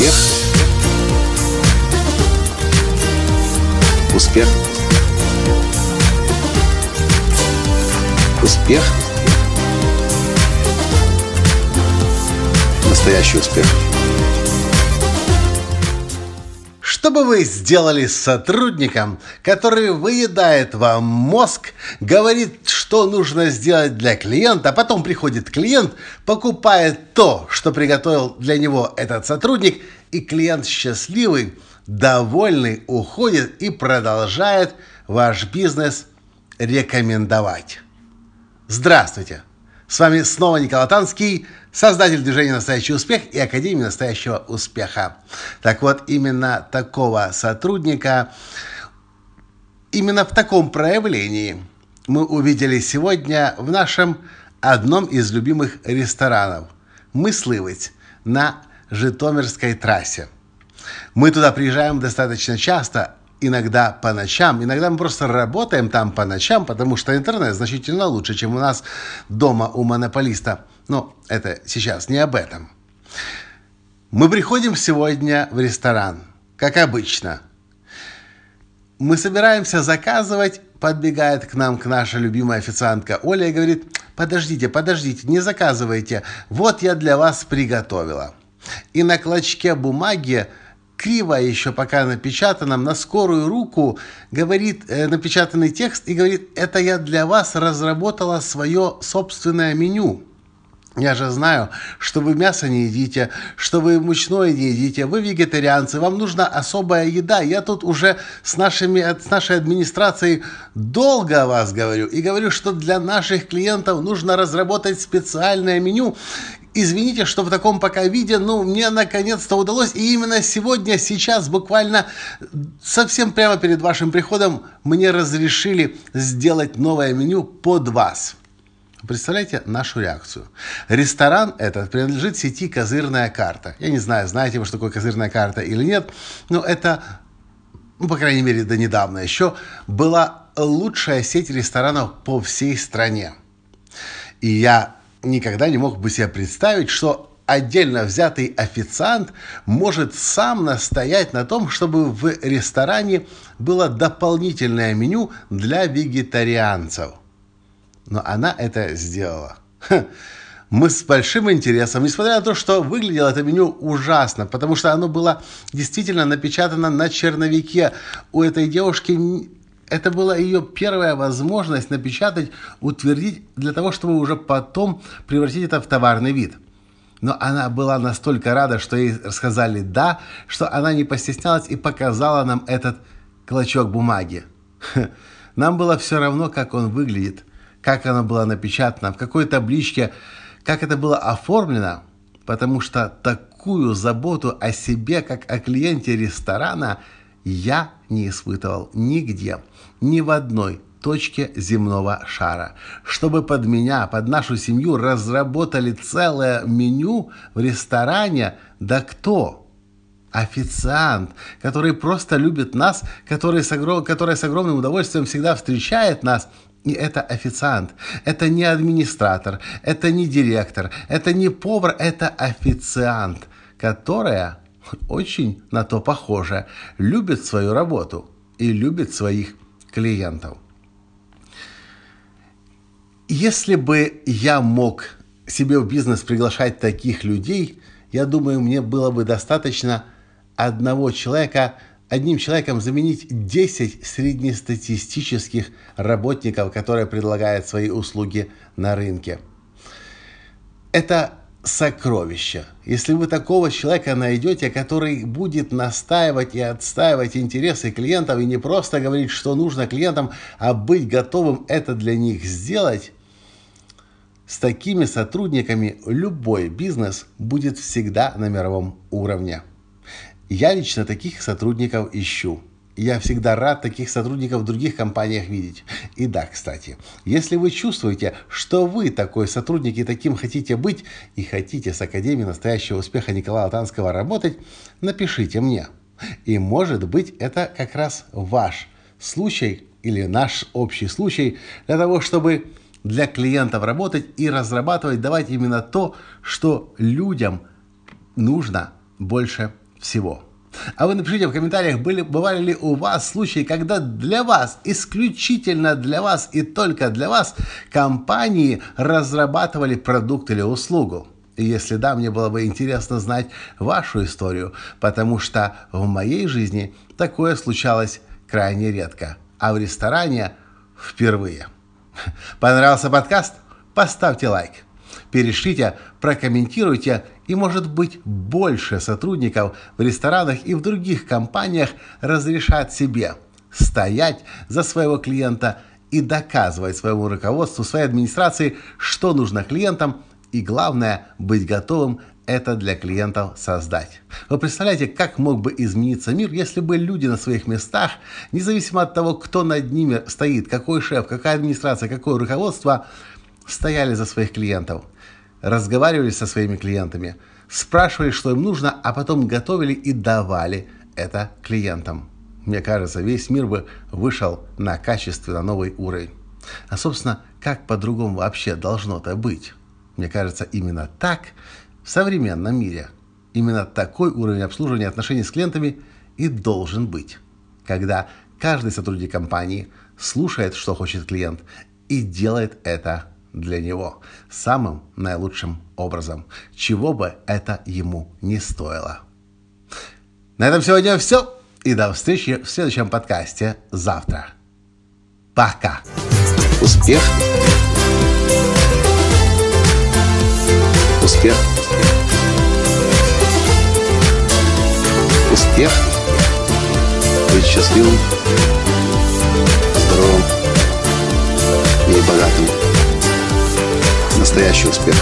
Успех. Успех. Успех. Настоящий успех. Что бы вы сделали с сотрудником, который выедает вам мозг, говорит, что нужно сделать для клиента, а потом приходит клиент, покупает то, что приготовил для него этот сотрудник, и клиент счастливый, довольный, уходит и продолжает ваш бизнес рекомендовать. Здравствуйте! С вами снова Николай Танский, создатель движения «Настоящий успех» и Академии «Настоящего успеха». Так вот, именно такого сотрудника, именно в таком проявлении мы увидели сегодня в нашем одном из любимых ресторанов «Мысливец» на Житомирской трассе. Мы туда приезжаем достаточно часто, иногда по ночам, иногда мы просто работаем там по ночам, потому что интернет значительно лучше, чем у нас дома у монополиста. Но это сейчас не об этом. Мы приходим сегодня в ресторан, как обычно. Мы собираемся заказывать, подбегает к нам к наша любимая официантка Оля и говорит, подождите, подождите, не заказывайте, вот я для вас приготовила. И на клочке бумаги криво еще пока напечатанном, на скорую руку, говорит э, напечатанный текст и говорит, это я для вас разработала свое собственное меню. Я же знаю, что вы мясо не едите, что вы мучное не едите, вы вегетарианцы, вам нужна особая еда. Я тут уже с, нашими, с нашей администрацией долго о вас говорю и говорю, что для наших клиентов нужно разработать специальное меню, Извините, что в таком пока виде, ну, мне наконец-то удалось. И именно сегодня, сейчас, буквально совсем прямо перед вашим приходом, мне разрешили сделать новое меню под вас. Представляете нашу реакцию? Ресторан этот принадлежит сети «Козырная карта». Я не знаю, знаете вы, что такое «Козырная карта» или нет, но это, ну, по крайней мере, до недавно еще, была лучшая сеть ресторанов по всей стране. И я никогда не мог бы себе представить, что отдельно взятый официант может сам настоять на том, чтобы в ресторане было дополнительное меню для вегетарианцев. Но она это сделала. Мы с большим интересом, несмотря на то, что выглядело это меню ужасно, потому что оно было действительно напечатано на черновике. У этой девушки это была ее первая возможность напечатать, утвердить, для того, чтобы уже потом превратить это в товарный вид. Но она была настолько рада, что ей сказали «да», что она не постеснялась и показала нам этот клочок бумаги. Нам было все равно, как он выглядит, как оно было напечатано, в какой табличке, как это было оформлено, потому что такую заботу о себе, как о клиенте ресторана – я не испытывал нигде, ни в одной точке земного шара. Чтобы под меня, под нашу семью разработали целое меню в ресторане, да кто? Официант, который просто любит нас, который с, огром... который с огромным удовольствием всегда встречает нас, и это официант. Это не администратор, это не директор, это не повар, это официант, которая очень на то похоже, любит свою работу и любит своих клиентов. Если бы я мог себе в бизнес приглашать таких людей, я думаю, мне было бы достаточно одного человека, одним человеком заменить 10 среднестатистических работников, которые предлагают свои услуги на рынке. Это сокровища. Если вы такого человека найдете, который будет настаивать и отстаивать интересы клиентов и не просто говорить, что нужно клиентам, а быть готовым это для них сделать, с такими сотрудниками любой бизнес будет всегда на мировом уровне. Я лично таких сотрудников ищу. Я всегда рад таких сотрудников в других компаниях видеть. И да, кстати, если вы чувствуете, что вы такой сотрудник и таким хотите быть, и хотите с Академией настоящего успеха Николая Танского работать, напишите мне. И может быть это как раз ваш случай или наш общий случай для того, чтобы для клиентов работать и разрабатывать, давать именно то, что людям нужно больше всего. А вы напишите в комментариях, были, бывали ли у вас случаи, когда для вас, исключительно для вас и только для вас, компании разрабатывали продукт или услугу. И если да, мне было бы интересно знать вашу историю, потому что в моей жизни такое случалось крайне редко, а в ресторане впервые. Понравился подкаст? Поставьте лайк. Перешлите, прокомментируйте и, может быть, больше сотрудников в ресторанах и в других компаниях разрешат себе стоять за своего клиента и доказывать своему руководству, своей администрации, что нужно клиентам и, главное, быть готовым это для клиентов создать. Вы представляете, как мог бы измениться мир, если бы люди на своих местах, независимо от того, кто над ними стоит, какой шеф, какая администрация, какое руководство, стояли за своих клиентов, разговаривали со своими клиентами, спрашивали, что им нужно, а потом готовили и давали это клиентам. Мне кажется, весь мир бы вышел на качественно новый уровень. А, собственно, как по-другому вообще должно-то быть? Мне кажется, именно так в современном мире. Именно такой уровень обслуживания отношений с клиентами и должен быть. Когда каждый сотрудник компании слушает, что хочет клиент, и делает это для него самым наилучшим образом, чего бы это ему не стоило. На этом сегодня все. И до встречи в следующем подкасте завтра. Пока. Успех. Успех. Успех. Быть счастливым, здоровым и богатым. Настоящий успех.